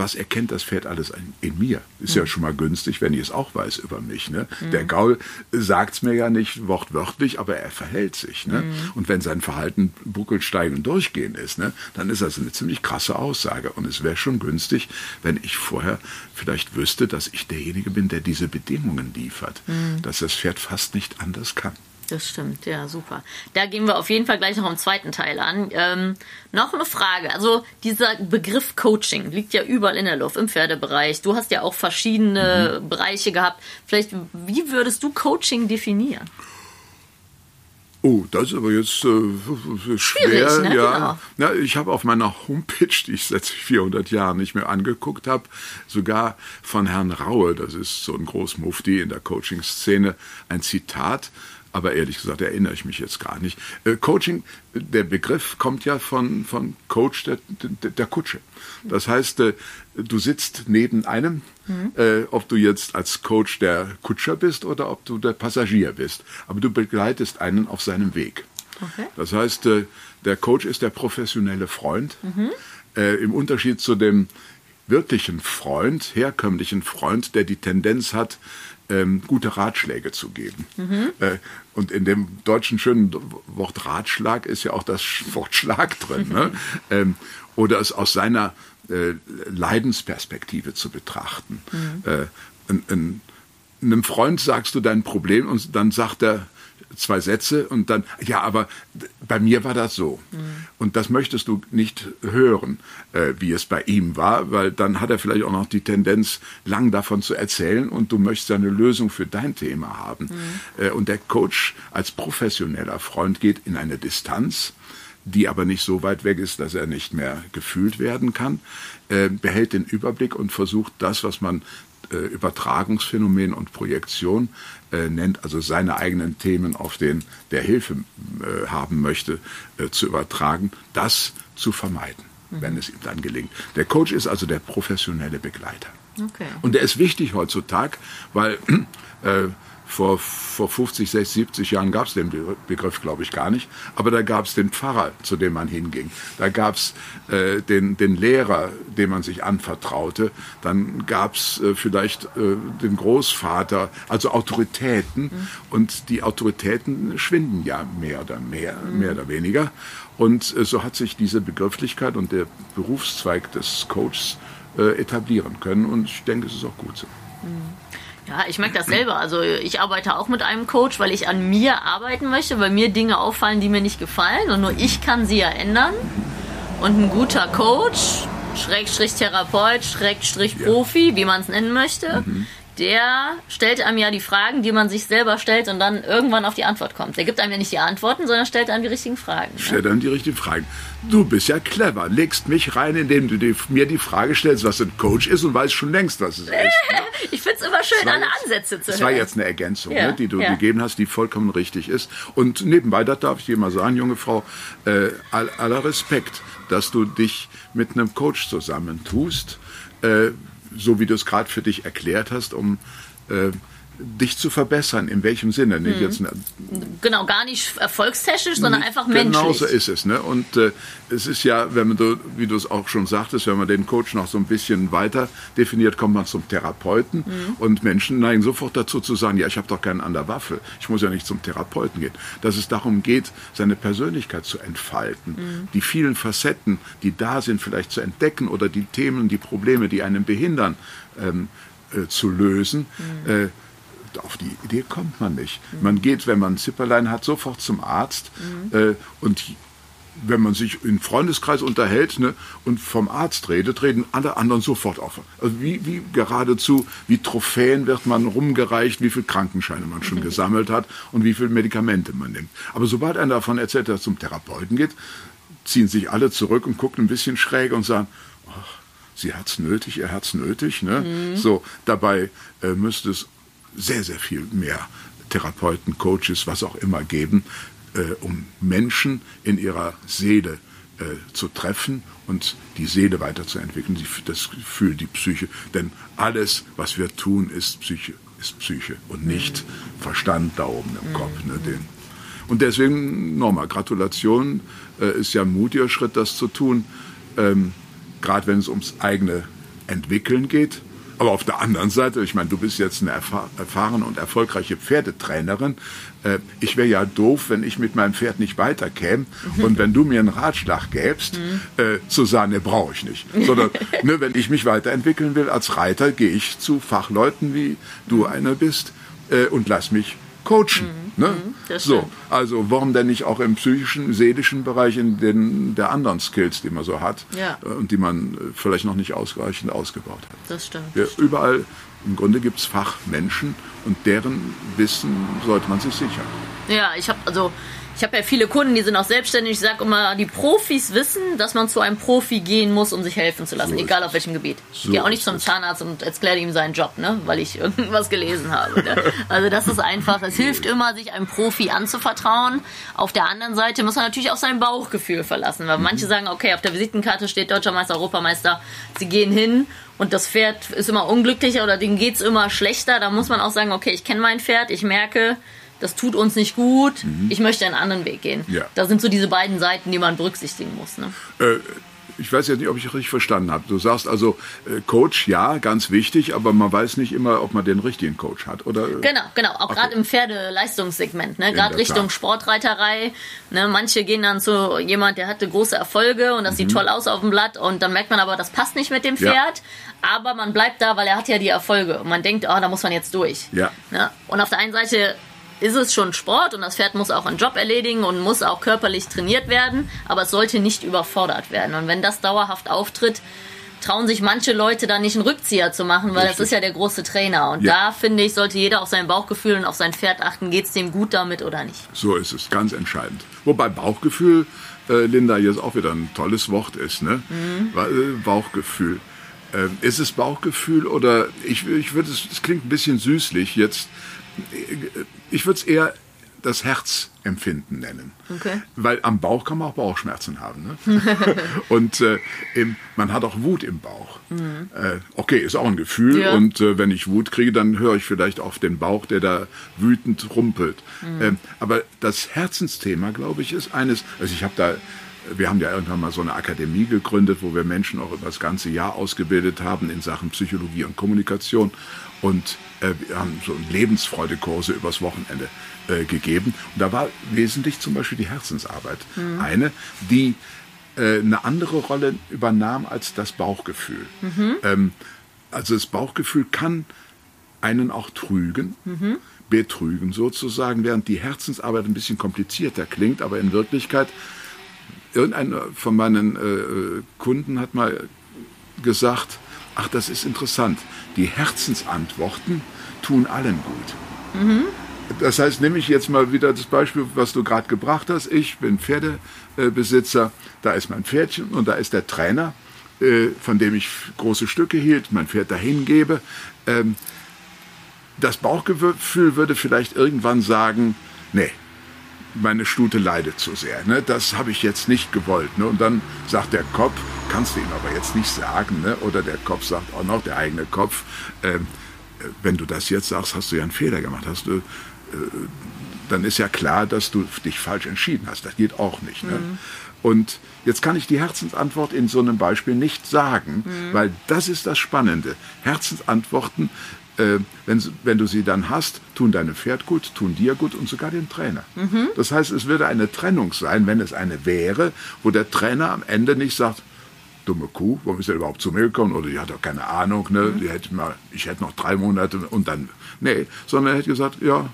was erkennt das Pferd alles in mir? Ist ja schon mal günstig, wenn ich es auch weiß über mich. Ne? Der Gaul sagt's mir ja nicht wortwörtlich, aber er verhält sich. Ne? Und wenn sein Verhalten buckelt, steigen und durchgehen ist, ne, dann ist das eine ziemlich krasse Aussage. Und es wäre schon günstig, wenn ich vorher vielleicht wüsste, dass ich derjenige bin, der diese Bedingungen liefert, dass das Pferd fast nicht anders kann. Das stimmt, ja, super. Da gehen wir auf jeden Fall gleich noch im zweiten Teil an. Ähm, noch eine Frage. Also dieser Begriff Coaching liegt ja überall in der Luft, im Pferdebereich. Du hast ja auch verschiedene mhm. Bereiche gehabt. Vielleicht, wie würdest du Coaching definieren? Oh, das ist aber jetzt äh, schwer. Ne? Ja. Genau. Na, ich habe auf meiner Homepage, die ich seit [laughs] 400 Jahren nicht mehr angeguckt habe, sogar von Herrn Raue, das ist so ein Großmufti in der Coaching-Szene, ein Zitat aber ehrlich gesagt erinnere ich mich jetzt gar nicht. Äh, Coaching, der Begriff kommt ja von, von Coach der, der, der Kutsche. Das heißt, äh, du sitzt neben einem, mhm. äh, ob du jetzt als Coach der Kutscher bist oder ob du der Passagier bist. Aber du begleitest einen auf seinem Weg. Okay. Das heißt, äh, der Coach ist der professionelle Freund. Mhm. Äh, Im Unterschied zu dem wirklichen Freund, herkömmlichen Freund, der die Tendenz hat, ähm, gute Ratschläge zu geben. Mhm. Äh, und in dem deutschen schönen Wort Ratschlag ist ja auch das Wort Schlag drin. Ne? [laughs] ähm, oder es aus seiner äh, Leidensperspektive zu betrachten. Mhm. Äh, ein, ein, einem Freund sagst du dein Problem und dann sagt er, zwei Sätze und dann, ja, aber bei mir war das so. Mhm. Und das möchtest du nicht hören, äh, wie es bei ihm war, weil dann hat er vielleicht auch noch die Tendenz, lang davon zu erzählen und du möchtest eine Lösung für dein Thema haben. Mhm. Äh, und der Coach als professioneller Freund geht in eine Distanz, die aber nicht so weit weg ist, dass er nicht mehr gefühlt werden kann, äh, behält den Überblick und versucht das, was man äh, Übertragungsphänomen und Projektion äh, nennt, also seine eigenen Themen auf den, der Hilfe äh, haben möchte, äh, zu übertragen, das zu vermeiden, mhm. wenn es ihm dann gelingt. Der Coach ist also der professionelle Begleiter. Okay. Und der ist wichtig heutzutage, weil äh, vor, vor 50, 60, 70 Jahren gab es den Begriff, glaube ich, gar nicht. Aber da gab es den Pfarrer, zu dem man hinging. Da gab es äh, den, den Lehrer, dem man sich anvertraute. Dann gab es äh, vielleicht äh, den Großvater, also Autoritäten. Mhm. Und die Autoritäten schwinden ja mehr oder mehr, mhm. mehr oder weniger. Und äh, so hat sich diese Begrifflichkeit und der Berufszweig des Coaches äh, etablieren können. Und ich denke, es ist auch gut so. Mhm. Ja, ich merke das selber. Also ich arbeite auch mit einem Coach, weil ich an mir arbeiten möchte, weil mir Dinge auffallen, die mir nicht gefallen und nur ich kann sie ja ändern. Und ein guter Coach, Schrägstrich Therapeut, Schrägstrich Profi, wie man es nennen möchte, mhm der stellt einem ja die Fragen, die man sich selber stellt und dann irgendwann auf die Antwort kommt. Der gibt einem ja nicht die Antworten, sondern stellt einem die richtigen Fragen. Ne? Stellt einem die richtigen Fragen. Du bist ja clever, legst mich rein, indem du die, mir die Frage stellst, was ein Coach ist und weißt schon längst, was es ist. Ne? [laughs] ich finde es immer schön, alle Ansätze zu hören. Das war jetzt eine Ergänzung, ja, ne, die du ja. gegeben hast, die vollkommen richtig ist. Und nebenbei, das darf ich dir mal sagen, junge Frau, äh, aller Respekt, dass du dich mit einem Coach zusammentust. Äh, so wie du es gerade für dich erklärt hast, um äh, dich zu verbessern. In welchem Sinne? Nicht hm. jetzt, genau, gar nicht erfolgstechnisch, sondern einfach menschlich. Genau so ist es. Ne? Und äh, es ist ja, wenn man, wie du es auch schon sagtest, wenn man den Coach noch so ein bisschen weiter definiert, kommt man zum Therapeuten. Mhm. Und Menschen neigen sofort dazu zu sagen, ja, ich habe doch keinen an der Waffe. Ich muss ja nicht zum Therapeuten gehen. Dass es darum geht, seine Persönlichkeit zu entfalten. Mhm. Die vielen Facetten, die da sind, vielleicht zu entdecken oder die Themen, die Probleme, die einen behindern, ähm, äh, zu lösen. Mhm. Äh, auf die Idee kommt man nicht. Mhm. Man geht, wenn man ein Zipperlein hat, sofort zum Arzt mhm. äh, und wenn man sich im Freundeskreis unterhält ne, und vom Arzt redet, reden alle anderen sofort auf. Also wie, wie geradezu, wie Trophäen wird man rumgereicht, wie viele Krankenscheine man schon [laughs] gesammelt hat und wie viele Medikamente man nimmt. Aber sobald einer davon erzählt, dass er zum Therapeuten geht, ziehen sich alle zurück und gucken ein bisschen schräg und sagen, ach, sie hat's nötig, er hat's nötig. Ne? Mhm. So, dabei äh, müsste es sehr, sehr viel mehr Therapeuten, Coaches, was auch immer geben, äh, um Menschen in ihrer Seele äh, zu treffen und die Seele weiterzuentwickeln, die, das Gefühl, die Psyche. Denn alles, was wir tun, ist Psyche, ist Psyche und nicht mhm. Verstand da oben im mhm. Kopf. Ne, den. Und deswegen nochmal, Gratulation, äh, ist ja ein mutiger Schritt, das zu tun, ähm, gerade wenn es ums eigene entwickeln geht. Aber auf der anderen Seite, ich meine, du bist jetzt eine erfahrene und erfolgreiche Pferdetrainerin. Äh, ich wäre ja doof, wenn ich mit meinem Pferd nicht weiterkäme. Mhm. Und wenn du mir einen Ratschlag gäbst, mhm. äh, zu sagen, ne, brauche ich nicht. Sondern [laughs] ne, wenn ich mich weiterentwickeln will als Reiter, gehe ich zu Fachleuten, wie du einer bist, äh, und lass mich coachen. Mhm. Ne? Mhm, so, also warum denn nicht auch im psychischen, seelischen Bereich in den der anderen Skills, die man so hat ja. Äh, und die man äh, vielleicht noch nicht ausreichend ausgebaut hat. Das stimmt. Ja, überall, im Grunde gibt es Fachmenschen und deren Wissen sollte man sich sichern. Ja, ich habe also ich habe ja viele Kunden, die sind auch selbstständig. Ich sage immer, die Profis wissen, dass man zu einem Profi gehen muss, um sich helfen zu lassen, so egal auf welchem Gebiet. So ich gehe auch nicht zum Zahnarzt und erkläre ihm seinen Job, ne? weil ich [laughs] irgendwas gelesen habe. Ne? Also das ist einfach, es hilft immer, sich einem Profi anzuvertrauen. Auf der anderen Seite muss man natürlich auch sein Bauchgefühl verlassen, weil manche sagen, okay, auf der Visitenkarte steht Deutscher Meister, Europameister, sie gehen hin und das Pferd ist immer unglücklicher oder denen geht es immer schlechter. Da muss man auch sagen, okay, ich kenne mein Pferd, ich merke, das tut uns nicht gut, mhm. ich möchte einen anderen Weg gehen. Ja. Da sind so diese beiden Seiten, die man berücksichtigen muss. Ne? Äh, ich weiß jetzt nicht, ob ich richtig verstanden habe. Du sagst also, äh, Coach, ja, ganz wichtig, aber man weiß nicht immer, ob man den richtigen Coach hat, oder? Genau, genau. Auch gerade im Pferdeleistungssegment, ne? gerade Richtung Tat. Sportreiterei. Ne? Manche gehen dann zu jemand, der hatte große Erfolge und das mhm. sieht toll aus auf dem Blatt und dann merkt man aber, das passt nicht mit dem Pferd. Ja. Aber man bleibt da, weil er hat ja die Erfolge und man denkt, oh, da muss man jetzt durch. Ja. Ne? Und auf der einen Seite ist es schon Sport und das Pferd muss auch einen Job erledigen und muss auch körperlich trainiert werden, aber es sollte nicht überfordert werden. Und wenn das dauerhaft auftritt, trauen sich manche Leute da nicht einen Rückzieher zu machen, weil Richtig. das ist ja der große Trainer. Und ja. da finde ich, sollte jeder auf sein Bauchgefühl und auf sein Pferd achten, geht es dem gut damit oder nicht. So ist es, ganz entscheidend. Wobei Bauchgefühl, äh, Linda, jetzt auch wieder ein tolles Wort ist, ne? Mhm. Äh, Bauchgefühl. Äh, ist es Bauchgefühl oder ich, ich würde es, es klingt ein bisschen süßlich jetzt ich würde es eher das Herzempfinden nennen. Okay. Weil am Bauch kann man auch Bauchschmerzen haben. Ne? [laughs] und äh, im, man hat auch Wut im Bauch. Mhm. Äh, okay, ist auch ein Gefühl. Ja. Und äh, wenn ich Wut kriege, dann höre ich vielleicht auf den Bauch, der da wütend rumpelt. Mhm. Ähm, aber das Herzensthema, glaube ich, ist eines, also ich habe da wir haben ja irgendwann mal so eine Akademie gegründet, wo wir Menschen auch über das ganze Jahr ausgebildet haben in Sachen Psychologie und Kommunikation. Und äh, wir haben so Lebensfreudekurse übers Wochenende äh, gegeben. Und da war wesentlich zum Beispiel die Herzensarbeit mhm. eine, die äh, eine andere Rolle übernahm als das Bauchgefühl. Mhm. Ähm, also das Bauchgefühl kann einen auch trügen, mhm. betrügen sozusagen, während die Herzensarbeit ein bisschen komplizierter klingt, aber in Wirklichkeit, irgendeiner von meinen äh, Kunden hat mal gesagt, ach, das ist interessant, die Herzensantworten tun allen gut. Mhm. Das heißt, nehme ich jetzt mal wieder das Beispiel, was du gerade gebracht hast. Ich bin Pferdebesitzer, da ist mein Pferdchen und da ist der Trainer, äh, von dem ich große Stücke hielt, mein Pferd dahin gebe. Ähm, das Bauchgefühl würde vielleicht irgendwann sagen, nee, meine Stute leidet zu sehr. Ne? Das habe ich jetzt nicht gewollt. Ne? Und dann sagt der Kopf, kannst du ihm aber jetzt nicht sagen. Ne? Oder der Kopf sagt auch noch, der eigene Kopf, ähm, äh, wenn du das jetzt sagst, hast du ja einen Fehler gemacht. Hast du, äh, dann ist ja klar, dass du dich falsch entschieden hast. Das geht auch nicht. Ne? Mhm. Und jetzt kann ich die Herzensantwort in so einem Beispiel nicht sagen, mhm. weil das ist das Spannende. Herzensantworten wenn, wenn, du sie dann hast, tun deinem Pferd gut, tun dir gut und sogar dem Trainer. Mhm. Das heißt, es würde eine Trennung sein, wenn es eine wäre, wo der Trainer am Ende nicht sagt, dumme Kuh, warum ist er überhaupt zu mir gekommen? Oder die hat doch keine Ahnung, ne? Mhm. Die hätte mal, ich hätte noch drei Monate und dann, nee, sondern er hätte gesagt, ja,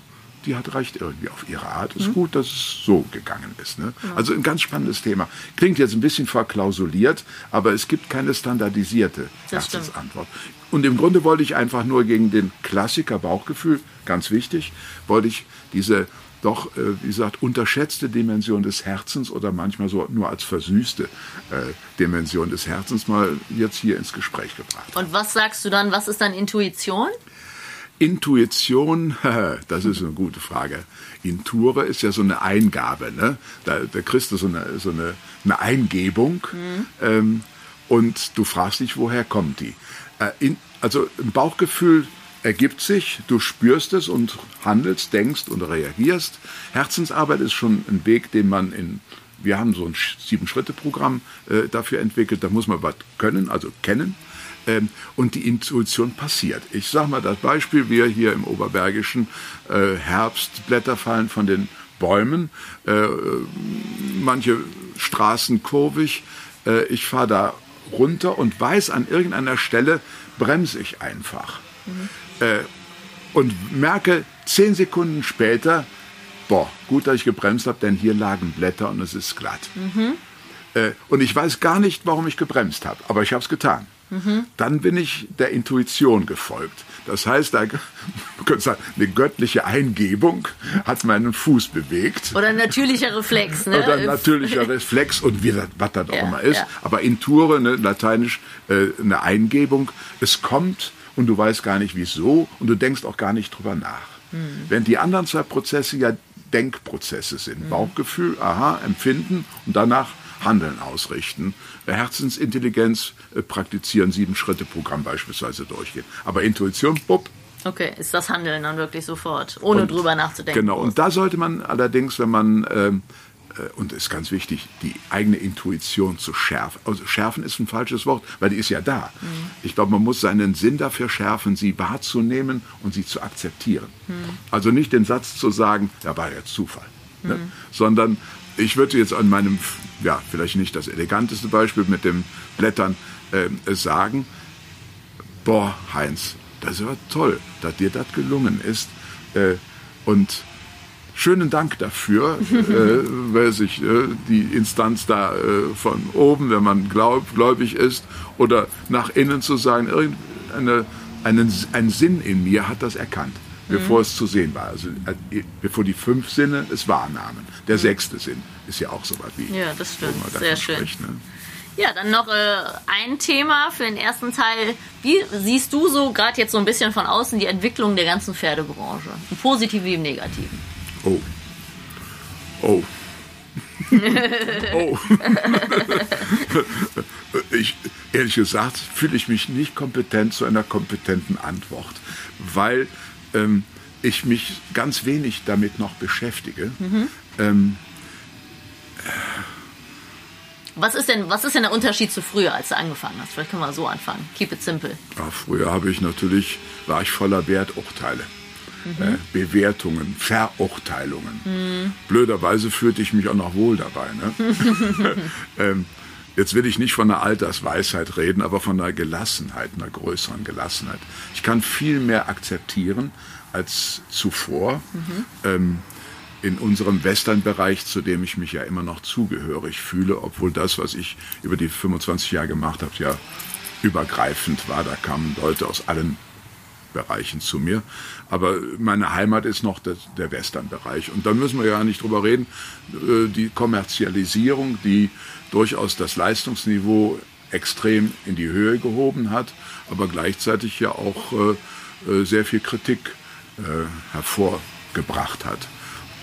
die hat recht irgendwie auf ihre Art. Ist mhm. gut, dass es so gegangen ist. Ne? Ja. Also ein ganz spannendes Thema. Klingt jetzt ein bisschen verklausuliert, aber es gibt keine standardisierte Herzensantwort. Und im Grunde wollte ich einfach nur gegen den Klassiker Bauchgefühl, ganz wichtig, wollte ich diese doch, äh, wie gesagt, unterschätzte Dimension des Herzens oder manchmal so nur als versüßte äh, Dimension des Herzens mal jetzt hier ins Gespräch gebracht. Und was sagst du dann, was ist dann Intuition? Intuition, [laughs] das ist eine gute Frage. Inture ist ja so eine Eingabe, ne? Da, da kriegst du so eine, so eine, eine Eingebung mhm. ähm, und du fragst dich, woher kommt die? Äh, in, also ein Bauchgefühl ergibt sich, du spürst es und handelst, denkst und reagierst. Herzensarbeit ist schon ein Weg, den man in, wir haben so ein Sieben-Schritte-Programm äh, dafür entwickelt, da muss man was können, also kennen. Ähm, und die Intuition passiert. Ich sage mal das Beispiel, wir hier im Oberbergischen äh, Herbstblätter fallen von den Bäumen, äh, manche Straßen kurvig. Äh, ich fahre da runter und weiß, an irgendeiner Stelle bremse ich einfach. Mhm. Äh, und merke zehn Sekunden später, boah, gut, dass ich gebremst habe, denn hier lagen Blätter und es ist glatt. Mhm. Äh, und ich weiß gar nicht, warum ich gebremst habe, aber ich habe es getan. Mhm. Dann bin ich der Intuition gefolgt. Das heißt, da, [laughs] sagen, eine göttliche Eingebung hat meinen Fuß bewegt. Oder ein natürlicher Reflex. Ne? Oder ein natürlicher Reflex und wie das, was das auch ja, immer ist. Ja. Aber Inture, ne, lateinisch, äh, eine Eingebung. Es kommt und du weißt gar nicht wieso und du denkst auch gar nicht drüber nach. Mhm. Während die anderen zwei Prozesse ja Denkprozesse sind. Mhm. Bauchgefühl, aha, Empfinden und danach Handeln ausrichten. Herzensintelligenz äh, praktizieren, sieben Schritte Programm beispielsweise durchgehen. Aber Intuition, bupp. Okay, ist das Handeln dann wirklich sofort, ohne und, drüber nachzudenken. Genau, und da sollte man allerdings, wenn man ähm, äh, und es ist ganz wichtig, die eigene Intuition zu schärfen. Also schärfen ist ein falsches Wort, weil die ist ja da. Mhm. Ich glaube, man muss seinen Sinn dafür schärfen, sie wahrzunehmen und sie zu akzeptieren. Mhm. Also nicht den Satz zu sagen, ja, war ja Zufall, mhm. ne? sondern ich würde jetzt an meinem, ja, vielleicht nicht das eleganteste Beispiel mit dem Blättern äh, sagen, boah, Heinz, das war toll, dass dir das gelungen ist. Äh, und schönen Dank dafür, äh, [laughs] weil sich äh, die Instanz da äh, von oben, wenn man glaub, gläubig ist, oder nach innen zu sagen, irgendeine, einen, ein Sinn in mir hat das erkannt, bevor mhm. es zu sehen war. Also äh, bevor die fünf Sinne es wahrnahmen. Der mhm. sechste Sinn ist ja auch so was wie. Ja, das stimmt. Sehr schön. Spricht, ne? Ja, dann noch äh, ein Thema für den ersten Teil. Wie siehst du so gerade jetzt so ein bisschen von außen die Entwicklung der ganzen Pferdebranche? Im Positiven wie im Negativen? Oh. Oh. [laughs] oh. [laughs] ich, ehrlich gesagt fühle ich mich nicht kompetent zu einer kompetenten Antwort, weil ähm, ich mich ganz wenig damit noch beschäftige. Mhm. Ähm, was ist, denn, was ist denn der Unterschied zu früher, als du angefangen hast? Vielleicht können wir so anfangen. Keep it simple. Ja, früher habe ich natürlich, war ich voller Werturteile mhm. äh, Bewertungen, Verurteilungen. Mhm. Blöderweise fühlte ich mich auch noch wohl dabei. Ne? [laughs] [laughs] ähm, jetzt will ich nicht von einer Altersweisheit reden, aber von einer Gelassenheit, einer größeren Gelassenheit. Ich kann viel mehr akzeptieren als zuvor. Mhm. Ähm, in unserem Western-Bereich, zu dem ich mich ja immer noch zugehörig fühle, obwohl das, was ich über die 25 Jahre gemacht habe, ja übergreifend war. Da kamen Leute aus allen Bereichen zu mir. Aber meine Heimat ist noch das, der Western-Bereich. Und da müssen wir ja nicht drüber reden. Äh, die Kommerzialisierung, die durchaus das Leistungsniveau extrem in die Höhe gehoben hat, aber gleichzeitig ja auch äh, äh, sehr viel Kritik hervorgebracht hat.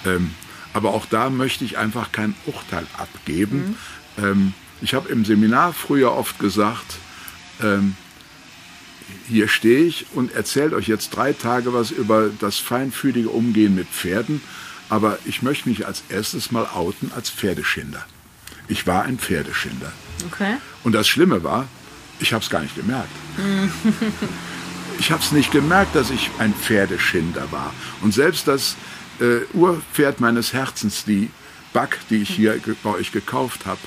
Ähm, aber auch da möchte ich einfach kein Urteil abgeben. Mhm. Ähm, ich habe im Seminar früher oft gesagt, ähm, hier stehe ich und erzähle euch jetzt drei Tage was über das feinfühlige Umgehen mit Pferden, aber ich möchte mich als erstes mal outen als Pferdeschinder. Ich war ein Pferdeschinder. Okay. Und das Schlimme war, ich habe es gar nicht gemerkt. [laughs] ich habe es nicht gemerkt, dass ich ein Pferdeschinder war. Und selbst das äh, Urpferd meines Herzens, die Back, die ich hier bei euch gekauft habe,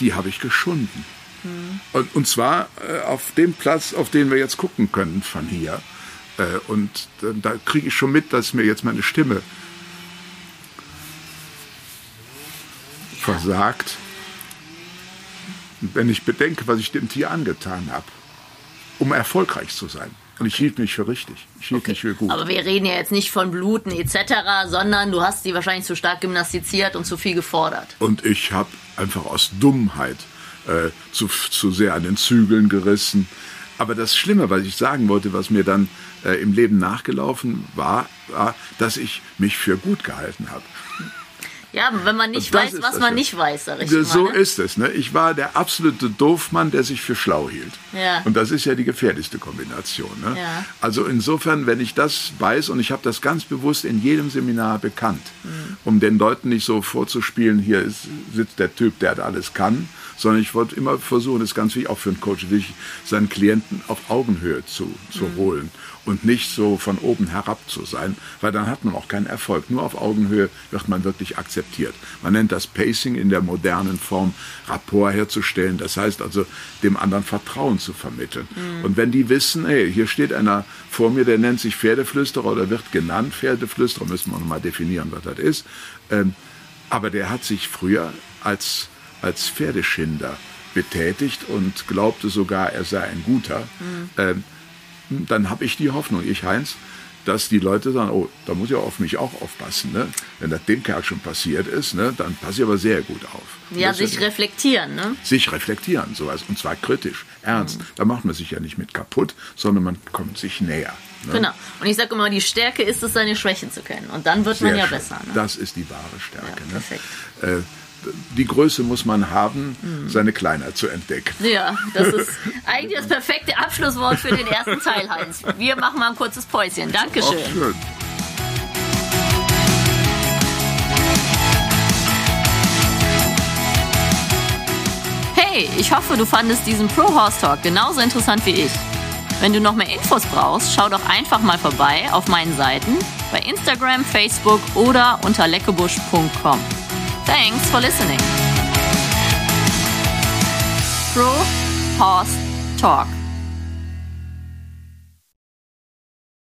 die habe ich geschunden. Mhm. Und, und, zwar äh, auf dem Platz, auf den wir jetzt gucken können von hier. Äh, und äh, da kriege ich schon mit, dass mir jetzt meine Stimme versagt. wenn ich bedenke, was ich dem Tier angetan habe, um erfolgreich zu sein. Und ich hielt mich für richtig. Ich hielt okay. mich für gut. Aber wir reden ja jetzt nicht von Bluten etc., sondern du hast sie wahrscheinlich zu stark gymnastiziert und zu viel gefordert. Und ich habe einfach aus Dummheit äh, zu, zu sehr an den Zügeln gerissen. Aber das Schlimme, was ich sagen wollte, was mir dann äh, im Leben nachgelaufen war, war, dass ich mich für gut gehalten habe. Ja, wenn man nicht weiß, was man nicht weiß, sag ich So mal, ne? ist es. Ne? Ich war der absolute Doofmann, der sich für schlau hielt. Ja. Und das ist ja die gefährlichste Kombination. Ne? Ja. Also insofern, wenn ich das weiß, und ich habe das ganz bewusst in jedem Seminar bekannt, mhm. um den Leuten nicht so vorzuspielen, hier ist, sitzt der Typ, der alles kann, sondern ich wollte immer versuchen, das ist ganz wichtig, auch für einen Coach, wirklich seinen Klienten auf Augenhöhe zu, zu mhm. holen und nicht so von oben herab zu sein, weil dann hat man auch keinen Erfolg. Nur auf Augenhöhe wird man wirklich akzeptiert. Man nennt das Pacing in der modernen Form, Rapport herzustellen. Das heißt also, dem anderen Vertrauen zu vermitteln. Mhm. Und wenn die wissen, hey, hier steht einer vor mir, der nennt sich Pferdeflüsterer oder wird genannt Pferdeflüsterer, müssen wir nochmal definieren, was das ist. Ähm, aber der hat sich früher als, als Pferdeschinder betätigt und glaubte sogar, er sei ein guter. Mhm. Ähm, dann habe ich die Hoffnung, ich Heinz, dass die Leute sagen, oh, da muss ich auf mich auch aufpassen. Ne? Wenn das dem Kerl schon passiert ist, ne, dann passe ich aber sehr gut auf. Ja, sich ja reflektieren. Ne? Sich reflektieren, sowas. Und zwar kritisch, ernst. Mhm. Da macht man sich ja nicht mit kaputt, sondern man kommt sich näher. Ne? Genau. Und ich sage immer, die Stärke ist es, seine Schwächen zu kennen. Und dann wird sehr man ja schön. besser. Ne? Das ist die wahre Stärke. Ja, ne? perfekt. Äh, die Größe muss man haben, seine Kleinheit zu entdecken. Ja, das ist eigentlich das perfekte Abschlusswort für den ersten Teil, Heinz. Wir machen mal ein kurzes Päuschen. Dankeschön. Auch schön. Hey, ich hoffe, du fandest diesen Pro Horse Talk genauso interessant wie ich. Wenn du noch mehr Infos brauchst, schau doch einfach mal vorbei auf meinen Seiten bei Instagram, Facebook oder unter leckebusch.com. Thanks for listening. Pro Horse Talk.